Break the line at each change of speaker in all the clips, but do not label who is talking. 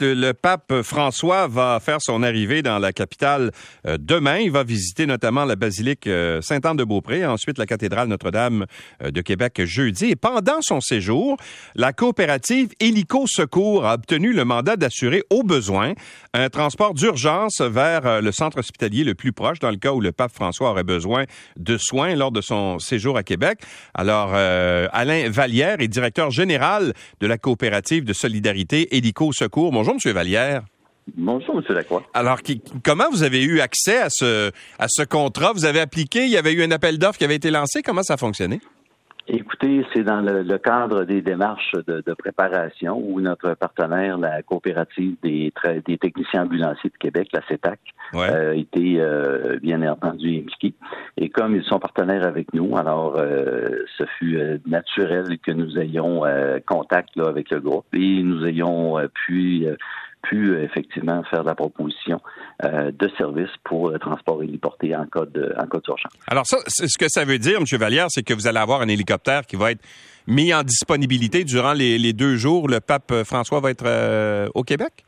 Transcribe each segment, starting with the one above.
Le pape François va faire son arrivée dans la capitale euh, demain. Il va visiter notamment la basilique euh, Sainte-Anne-de-Beaupré, ensuite la cathédrale Notre-Dame euh, de Québec jeudi. Et pendant son séjour, la coopérative Hélico Secours a obtenu le mandat d'assurer au besoin un transport d'urgence vers le centre hospitalier le plus proche dans le cas où le pape François aurait besoin de soins lors de son séjour à Québec. Alors, Alain Vallière est directeur général de la coopérative de solidarité Hélico Secours. Bonjour, M. Vallière.
Bonjour, M. Lacroix.
Alors, comment vous avez eu accès à ce, à ce contrat? Vous avez appliqué, il y avait eu un appel d'offres qui avait été lancé. Comment ça a fonctionné?
Écoutez, c'est dans le, cadre des démarches de, préparation où notre partenaire, la coopérative des, des techniciens ambulanciers de Québec, la CETAC, euh, a été euh, bien entendu impliqué. Et comme ils sont partenaires avec nous, alors euh, ce fut naturel que nous ayons contact avec le groupe et nous ayons pu pu effectivement faire la proposition euh, de service pour le transport héliporté en cas de en cas d'urgence.
Alors ça, ce que ça veut dire, M. Vallière, c'est que vous allez avoir un hélicoptère qui va être mis en disponibilité durant les, deux jours. Le pape François va être euh, au Québec?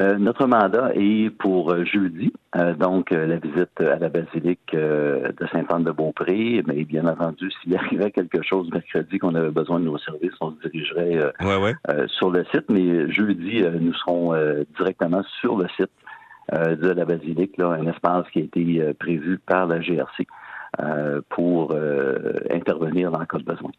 Euh, notre mandat est pour euh, jeudi, euh, donc la visite à la basilique de Sainte-Anne-de-Beaupré. Mais bien entendu, s'il arrivait quelque chose mercredi qu'on avait besoin de nos services, on se dirigerait sur le site. Mais jeudi, nous serons directement sur le site de la basilique, là, un espace qui a été prévu par la GRC pour intervenir dans le cas de besoin.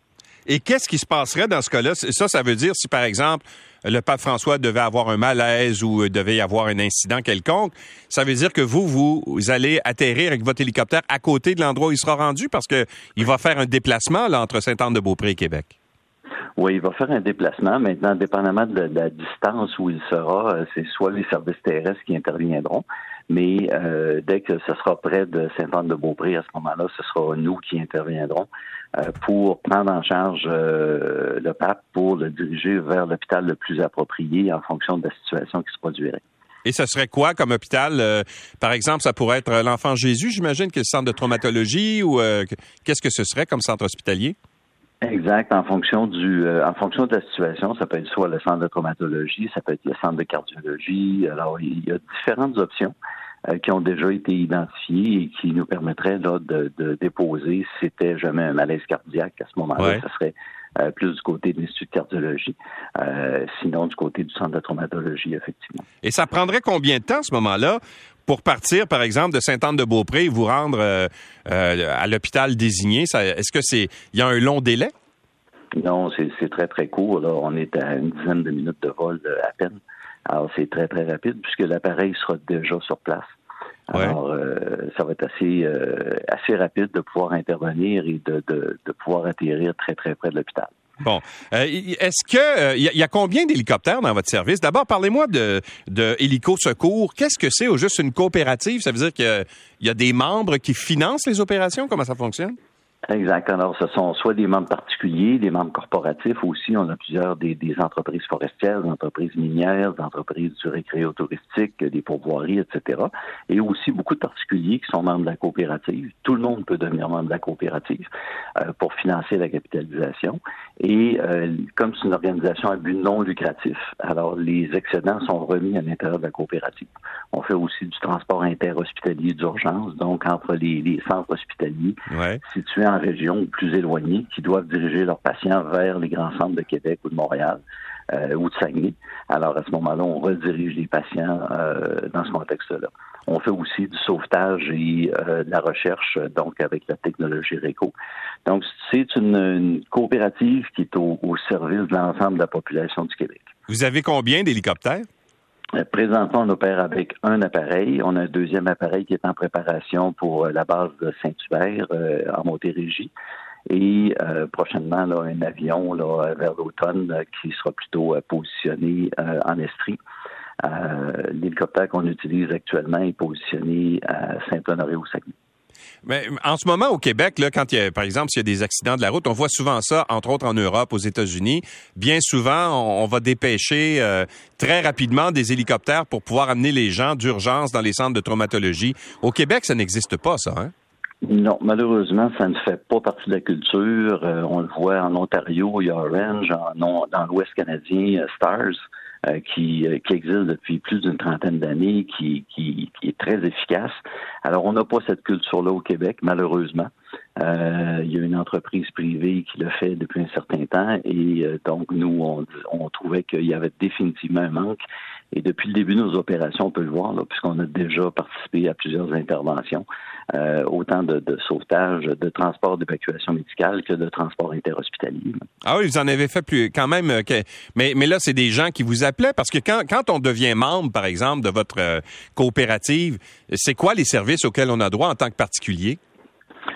Et qu'est-ce qui se passerait dans ce cas-là? Ça, ça veut dire si, par exemple, le pape François devait avoir un malaise ou euh, devait y avoir un incident quelconque, ça veut dire que vous, vous, allez atterrir avec votre hélicoptère à côté de l'endroit où il sera rendu parce qu'il va faire un déplacement là, entre Sainte-Anne-de-Beaupré et Québec.
Oui, il va faire un déplacement. Maintenant, dépendamment de la, distance où il sera, euh, c'est soit les services terrestres qui interviendront, mais euh, dès que ce sera près de Sainte-Anne-de-Beaupré, à ce moment-là, ce sera nous qui interviendrons euh, pour prendre en charge le pape pour le diriger vers l'hôpital le plus approprié en fonction de la situation qui se produirait.
Et ce serait quoi comme hôpital? par exemple, ça pourrait être l'Enfant Jésus, j'imagine, que le centre de traumatologie ou qu'est-ce que ce serait comme centre hospitalier?
Exact. En fonction du, euh, en fonction de la situation, ça peut être soit le centre de traumatologie, ça peut être le centre de cardiologie. Alors, il y a différentes options euh, qui ont déjà été identifiées et qui nous permettraient là, de, de déposer si c'était jamais un malaise cardiaque à ce moment-là, ça serait euh, plus du côté de l'Institut de cardiologie, sinon du côté du centre de traumatologie, effectivement.
Et ça prendrait combien de temps à ce moment-là? Pour partir, par exemple, de Sainte-Anne-de-Beaupré et vous rendre euh, euh, à l'hôpital désigné, est-ce que c'est il y a un long délai?
Non, c'est très, très court. Là. On est à une dizaine de minutes de vol euh, à peine. Alors, c'est très, très rapide puisque l'appareil sera déjà sur place. Alors, ça va être assez, assez rapide de pouvoir intervenir et de, de pouvoir atterrir très, très près de l'hôpital.
Bon. Euh, est-ce que il euh, y, a combien d'hélicoptères dans votre service? D'abord, parlez-moi de, de Hélico Secours. Qu'est-ce que c'est au juste une coopérative? Ça veut dire qu'il y a des membres qui financent les opérations? Comment ça fonctionne?
Exact. Alors, ce sont soit des membres particuliers, des membres corporatifs aussi. On a plusieurs des, entreprises forestières, des entreprises minières, des entreprises du récréo touristique, des pourvoiries, etc. Et aussi beaucoup de particuliers qui sont membres de la coopérative. Tout le monde peut devenir membre de la coopérative euh, pour financer la capitalisation. Et euh, comme c'est une organisation à but non lucratif, alors les excédents sont remis à l'intérieur de la coopérative. On fait aussi du transport interhospitalier d'urgence, donc entre les, centres hospitaliers situés en région plus éloignées qui doivent diriger leurs patients vers les grands centres de Québec ou de Montréal. Euh, ou de Saguenay. Alors, à ce moment-là, on redirige les patients euh, dans ce contexte-là. On fait aussi du sauvetage et euh, de la recherche, donc avec la technologie RECO. Donc, c'est une, coopérative qui est au, service de l'ensemble de la population du Québec.
Vous avez combien d'hélicoptères?
Présentement, on opère avec un appareil. On a un deuxième appareil qui est en préparation pour la base de Saint-Hubert en Montérégie et euh, prochainement là, un avion là, vers l'automne euh, qui sera plutôt euh, positionné en Estrie. L'hélicoptère qu'on utilise actuellement est positionné à Saint-Honoré-au-Saguenay.
Mais en ce moment, au Québec, là, quand il y a, par exemple, s'il y a des accidents de la route, on voit souvent ça, entre autres en Europe, aux États-Unis. Bien souvent, on, va dépêcher très rapidement des hélicoptères pour pouvoir amener les gens d'urgence dans les centres de traumatologie. Au Québec, ça n'existe pas, ça. Hein?
Non, malheureusement, ça ne fait pas partie de la culture. Euh, on le voit en Ontario, il y a Orange, dans l'Ouest canadien, euh, qui, qui existe depuis plus d'une trentaine d'années, qui, qui, qui, est très efficace. Alors, on n'a pas cette culture-là au Québec, malheureusement. Euh, il y a une entreprise privée qui le fait depuis un certain temps et euh, donc nous, on, on trouvait qu'il y avait définitivement un manque. Et depuis le début de nos opérations, on peut le voir, puisqu'on a déjà participé à plusieurs interventions, euh, autant de, sauvetage, de transport d'évacuation médicale que de transport interhospitalier.
Ah oui, vous en avez fait plus quand même. Euh, mais, là, c'est des gens qui vous appelaient parce que quand, quand on devient membre, par exemple, de votre euh, coopérative, c'est quoi les services auxquels on a droit en tant que particulier?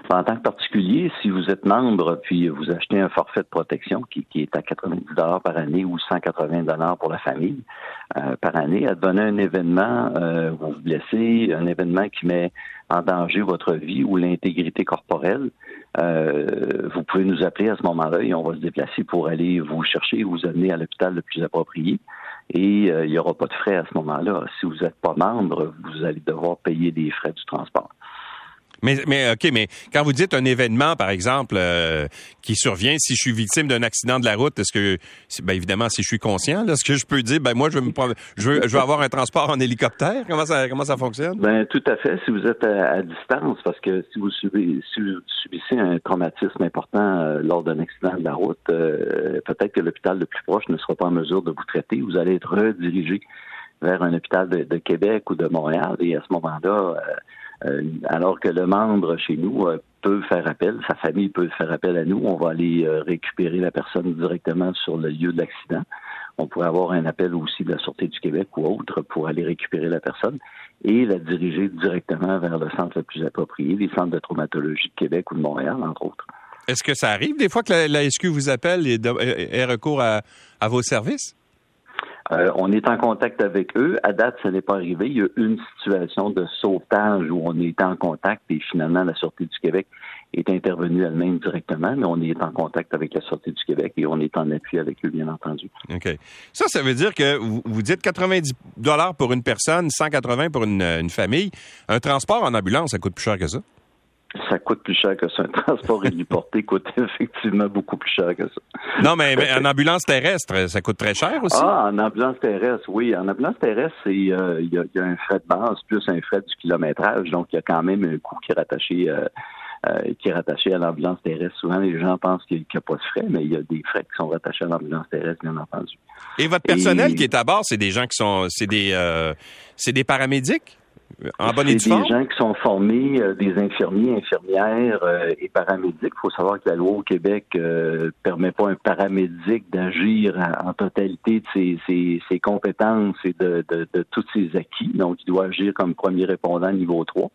En tant que particulier, si vous êtes membre puis vous achetez un forfait de protection qui, est à 90 dollars par année ou 180 dollars pour la famille euh, par année, donner un événement, euh, vous vous blessez, un événement qui met en danger votre vie ou l'intégrité corporelle, euh, vous pouvez nous appeler à ce moment-là et on va se déplacer pour aller vous chercher et vous amener à l'hôpital le plus approprié. Et il n'y aura pas de frais à ce moment-là. Si vous n'êtes pas membre, vous allez devoir payer des frais du transport.
Mais, mais OK, mais quand vous dites un événement, par exemple, euh, qui survient, si je suis victime d'un accident de la route, est-ce que, ben évidemment, si je suis conscient, est-ce que je peux dire, ben moi, je veux, me, je veux, je veux avoir un transport en hélicoptère? Comment ça, comment ça fonctionne?
Ben tout à fait. Si vous êtes à, distance, parce que si vous, subissez, si vous subissez un traumatisme important euh, lors d'un accident de la route, euh, peut-être que l'hôpital le plus proche ne sera pas en mesure de vous traiter. Vous allez être redirigé vers un hôpital de, de Québec ou de Montréal, et à ce moment-là, euh, alors que le membre chez nous euh, peut faire appel, sa famille peut faire appel à nous. On va aller euh, récupérer la personne directement sur le lieu de l'accident. On pourrait avoir un appel aussi de la Sûreté du Québec ou autre pour aller récupérer la personne et la diriger directement vers le centre le plus approprié, les centres de traumatologie de Québec ou de Montréal, entre autres.
Est-ce que ça arrive des fois que la, SQ vous appelle et ait recours à vos services?
Euh, on est en contact avec eux. À date, ça n'est pas arrivé. Il y a une situation de sauvetage où on est en contact et finalement la Sûreté du Québec est intervenue elle-même directement, mais on est en contact avec la Sûreté du Québec et on est en appui avec eux, bien entendu.
OK. Ça, ça veut dire que vous, dites 90 dollars pour une personne, 180 pour une, une famille. Un transport en ambulance, ça coûte plus cher que ça?
Ça coûte plus cher que ça. Un transport héliporté coûte effectivement beaucoup plus cher que ça.
Non, mais, en ambulance terrestre, ça coûte très cher aussi?
Ah, en ambulance terrestre, oui. En ambulance terrestre, c'est euh, il y, a, un frais de base plus un frais du kilométrage. Donc, il y a quand même un coût qui est rattaché euh, euh, qui est rattaché à l'ambulance terrestre. Souvent, les gens pensent qu'il n'y a pas de frais, mais il y a des frais qui sont rattachés à l'ambulance terrestre, bien entendu.
Et votre personnel qui est à bord, c'est des gens qui sont, c'est des, c'est des paramédics? En bonne
des gens qui sont formés, euh, des infirmiers, infirmières euh, et paramédics. Il faut savoir que la loi au Québec ne euh, permet pas un paramédic d'agir en, totalité de ses, ses, compétences et de, de, de, tous ses acquis. Donc, il doit agir comme premier répondant niveau 3.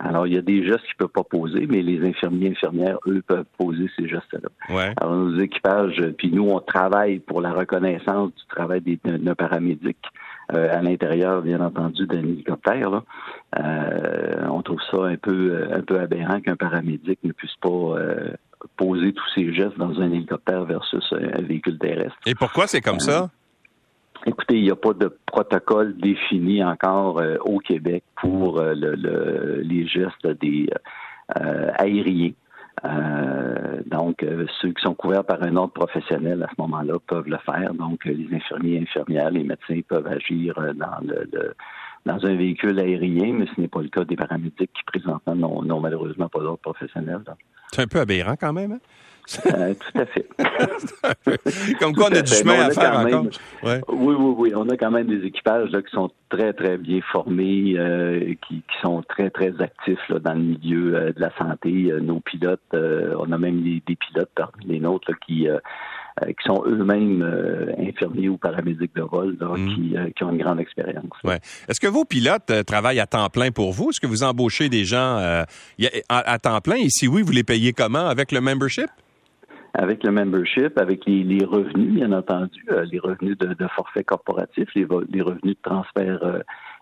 Alors, il y a des gestes qu'il ne peut pas poser, mais les infirmiers infirmières, eux, peuvent poser ces gestes-là.
Ouais.
Alors, nos équipages, puis nous, on travaille pour la reconnaissance du travail des, de, paramédics. Euh, à l'intérieur, bien entendu, d'un hélicoptère. Là. Euh, on trouve ça un peu un peu aberrant qu'un paramédic ne puisse pas euh, poser tous ses gestes dans un hélicoptère versus un véhicule terrestre.
Et pourquoi c'est comme ça?
Écoutez, il n'y a pas de protocole défini encore au Québec pour le, les gestes des aériens. Euh, donc, euh, ceux qui sont couverts par un ordre professionnel à ce moment-là peuvent le faire. Donc, euh, les infirmiers, infirmières, les médecins peuvent agir dans le, dans un véhicule aérien, mais ce n'est pas le cas des paramédics qui présentement n'ont malheureusement pas d'ordre professionnel.
C'est un peu aberrant quand même. Hein?
Euh, tout à fait.
Comme quoi, on a du chemin à faire encore.
Oui, oui, oui. On a quand même des équipages là, qui sont très, très bien formés, euh, qui, sont très, très actifs là, dans le milieu euh, de la santé. nos pilotes, on a même des, pilotes parmi les nôtres qui qui sont eux-mêmes infirmiers ou paramédics de vol, mm. qui, qui, ont une grande expérience.
Ouais. Est-ce que vos pilotes travaillent à temps plein pour vous? Est-ce que vous embauchez des gens à, temps plein? Et si oui, vous les payez comment? Avec le membership?
avec le membership, avec les, revenus, bien entendu, euh, les revenus de, forfait corporatif, les, revenus de transfert euh,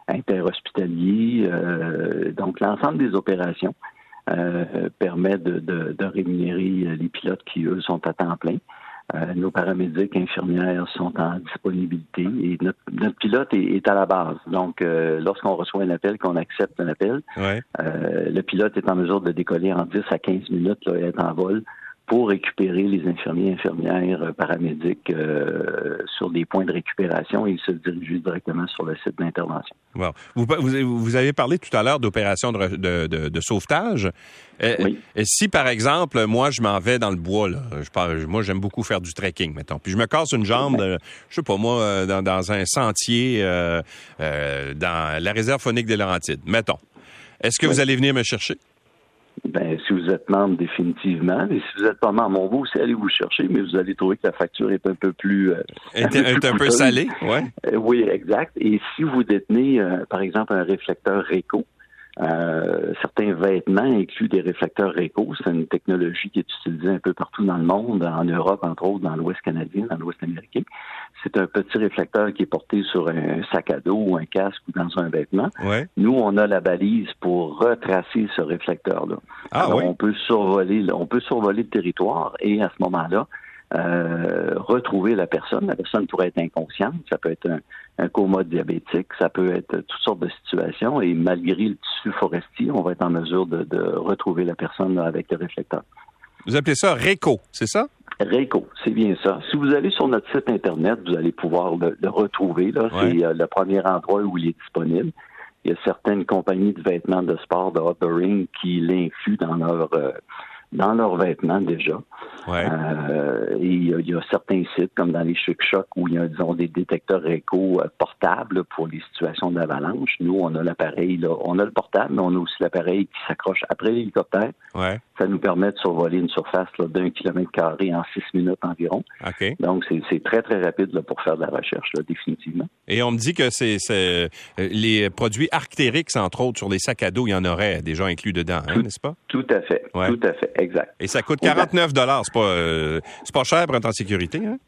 interhospitalier. Euh, donc, l'ensemble des opérations permet de, rémunérer les pilotes qui, eux, sont à temps plein. Nos paramédics, infirmières sont en disponibilité et notre, pilote est, à la base. Donc, lorsqu'on reçoit un appel, qu'on accepte un appel, le pilote est en mesure de décoller en 10 à 15 minutes là, et être en vol pour récupérer les infirmiers, infirmières, euh, paramédics euh, sur des points de récupération et se diriger directement sur le site d'intervention.
Bon. Vous, vous, avez parlé tout à l'heure d'opérations de, de, de, sauvetage. Oui. Et si, par exemple, moi, je m'en vais dans le bois, là, je moi, j'aime beaucoup faire du trekking, mettons, puis je me casse une jambe, je sais pas, moi, dans, dans un sentier euh, dans la réserve phonique des Laurentides, mettons. Est-ce que vous allez venir me chercher?
Ben, si vous êtes membre, définitivement. Et si vous n'êtes pas membre, on va aussi aller vous chercher, mais vous allez trouver que la facture est un peu plus...
Euh, est, un, peu, salée, ouais.
Euh, oui, exact. Et si vous détenez, euh, par exemple, un réflecteur RECO, euh, certains vêtements incluent des réflecteurs RECO. C'est une technologie qui est utilisée un peu partout dans le monde, en Europe, entre autres, dans l'Ouest canadien, dans l'Ouest américain. C'est un petit réflecteur qui est porté sur un sac à dos ou un casque ou dans un vêtement. Nous, on a la balise pour retracer ce réflecteur-là. Ah, Alors, on peut survoler, on peut survoler le territoire et à ce moment-là, euh, retrouver la personne. La personne pourrait être inconsciente, ça peut être un, coma diabétique, ça peut être toutes sortes de situations et malgré le tissu forestier, on va être en mesure de, retrouver la personne avec le réflecteur.
Vous appelez ça RECO, c'est ça?
RECO, c'est bien ça. Si vous allez sur notre site Internet, vous allez pouvoir le, retrouver. Là. C'est euh, le premier endroit où il est disponible. Il y a certaines compagnies de vêtements de sport, de ring qui l'incluent dans leur... Euh, dans leurs vêtements déjà. Euh, et il y, a, certains sites, comme dans les Chic Choc, où il y a, disons, des détecteurs éco euh, portables pour les situations d'avalanche. Nous, on a l'appareil, là, on a le portable, mais on a aussi l'appareil qui s'accroche après l'hélicoptère. Ça nous permet de survoler une surface d'un kilomètre carré en six minutes environ. Donc, c'est très, très rapide là, pour faire de la recherche, là, définitivement.
Et on me dit que c'est euh, les produits Arctérix, entre autres, sur les sacs à dos, il y en aurait déjà inclus dedans, hein, n'est-ce pas?
Tout à fait. Tout à fait. Exact.
Et ça coûte 49 dollars. C'est pas, euh, pas cher pour être en sécurité, hein?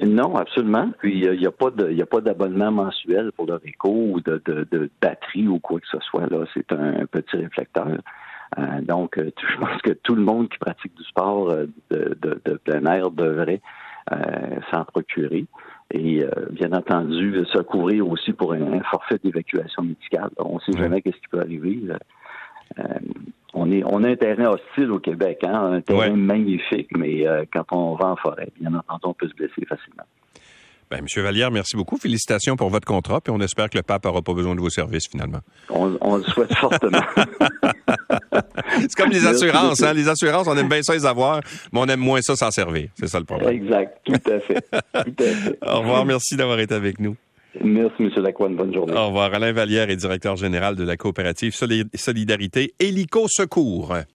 Non, absolument. Puis il n'y a, pas de, a pas d'abonnement mensuel pour le réco ou de, de, batterie ou quoi que ce soit. Là, c'est un, petit réflecteur. Euh, donc, euh, je pense que tout le monde qui pratique du sport de, de, plein air devrait s'en procurer. Et bien entendu, se couvrir aussi pour un, forfait d'évacuation médicale. On ne sait jamais qu'est-ce qui peut arriver on est on a un terrain hostile au Québec, hein, un terrain magnifique, mais euh, quand on va en forêt, bien entendu, on peut se blesser facilement.
Ben, Monsieur Vallière, merci beaucoup. Félicitations pour votre contrat, puis on espère que le pape n'aura pas besoin de vos services finalement.
On, le souhaite fortement.
c'est comme les assurances, hein? Les assurances, on aime bien ça les avoir, mais on aime moins ça s'en servir. C'est ça le problème.
Exact, tout à fait. Tout à fait.
Au revoir, merci d'avoir été avec nous.
Merci, M. Lacroix. Bonne journée.
Au revoir. Alain Vallière est directeur général de la coopérative Solidarité Hélico Secours.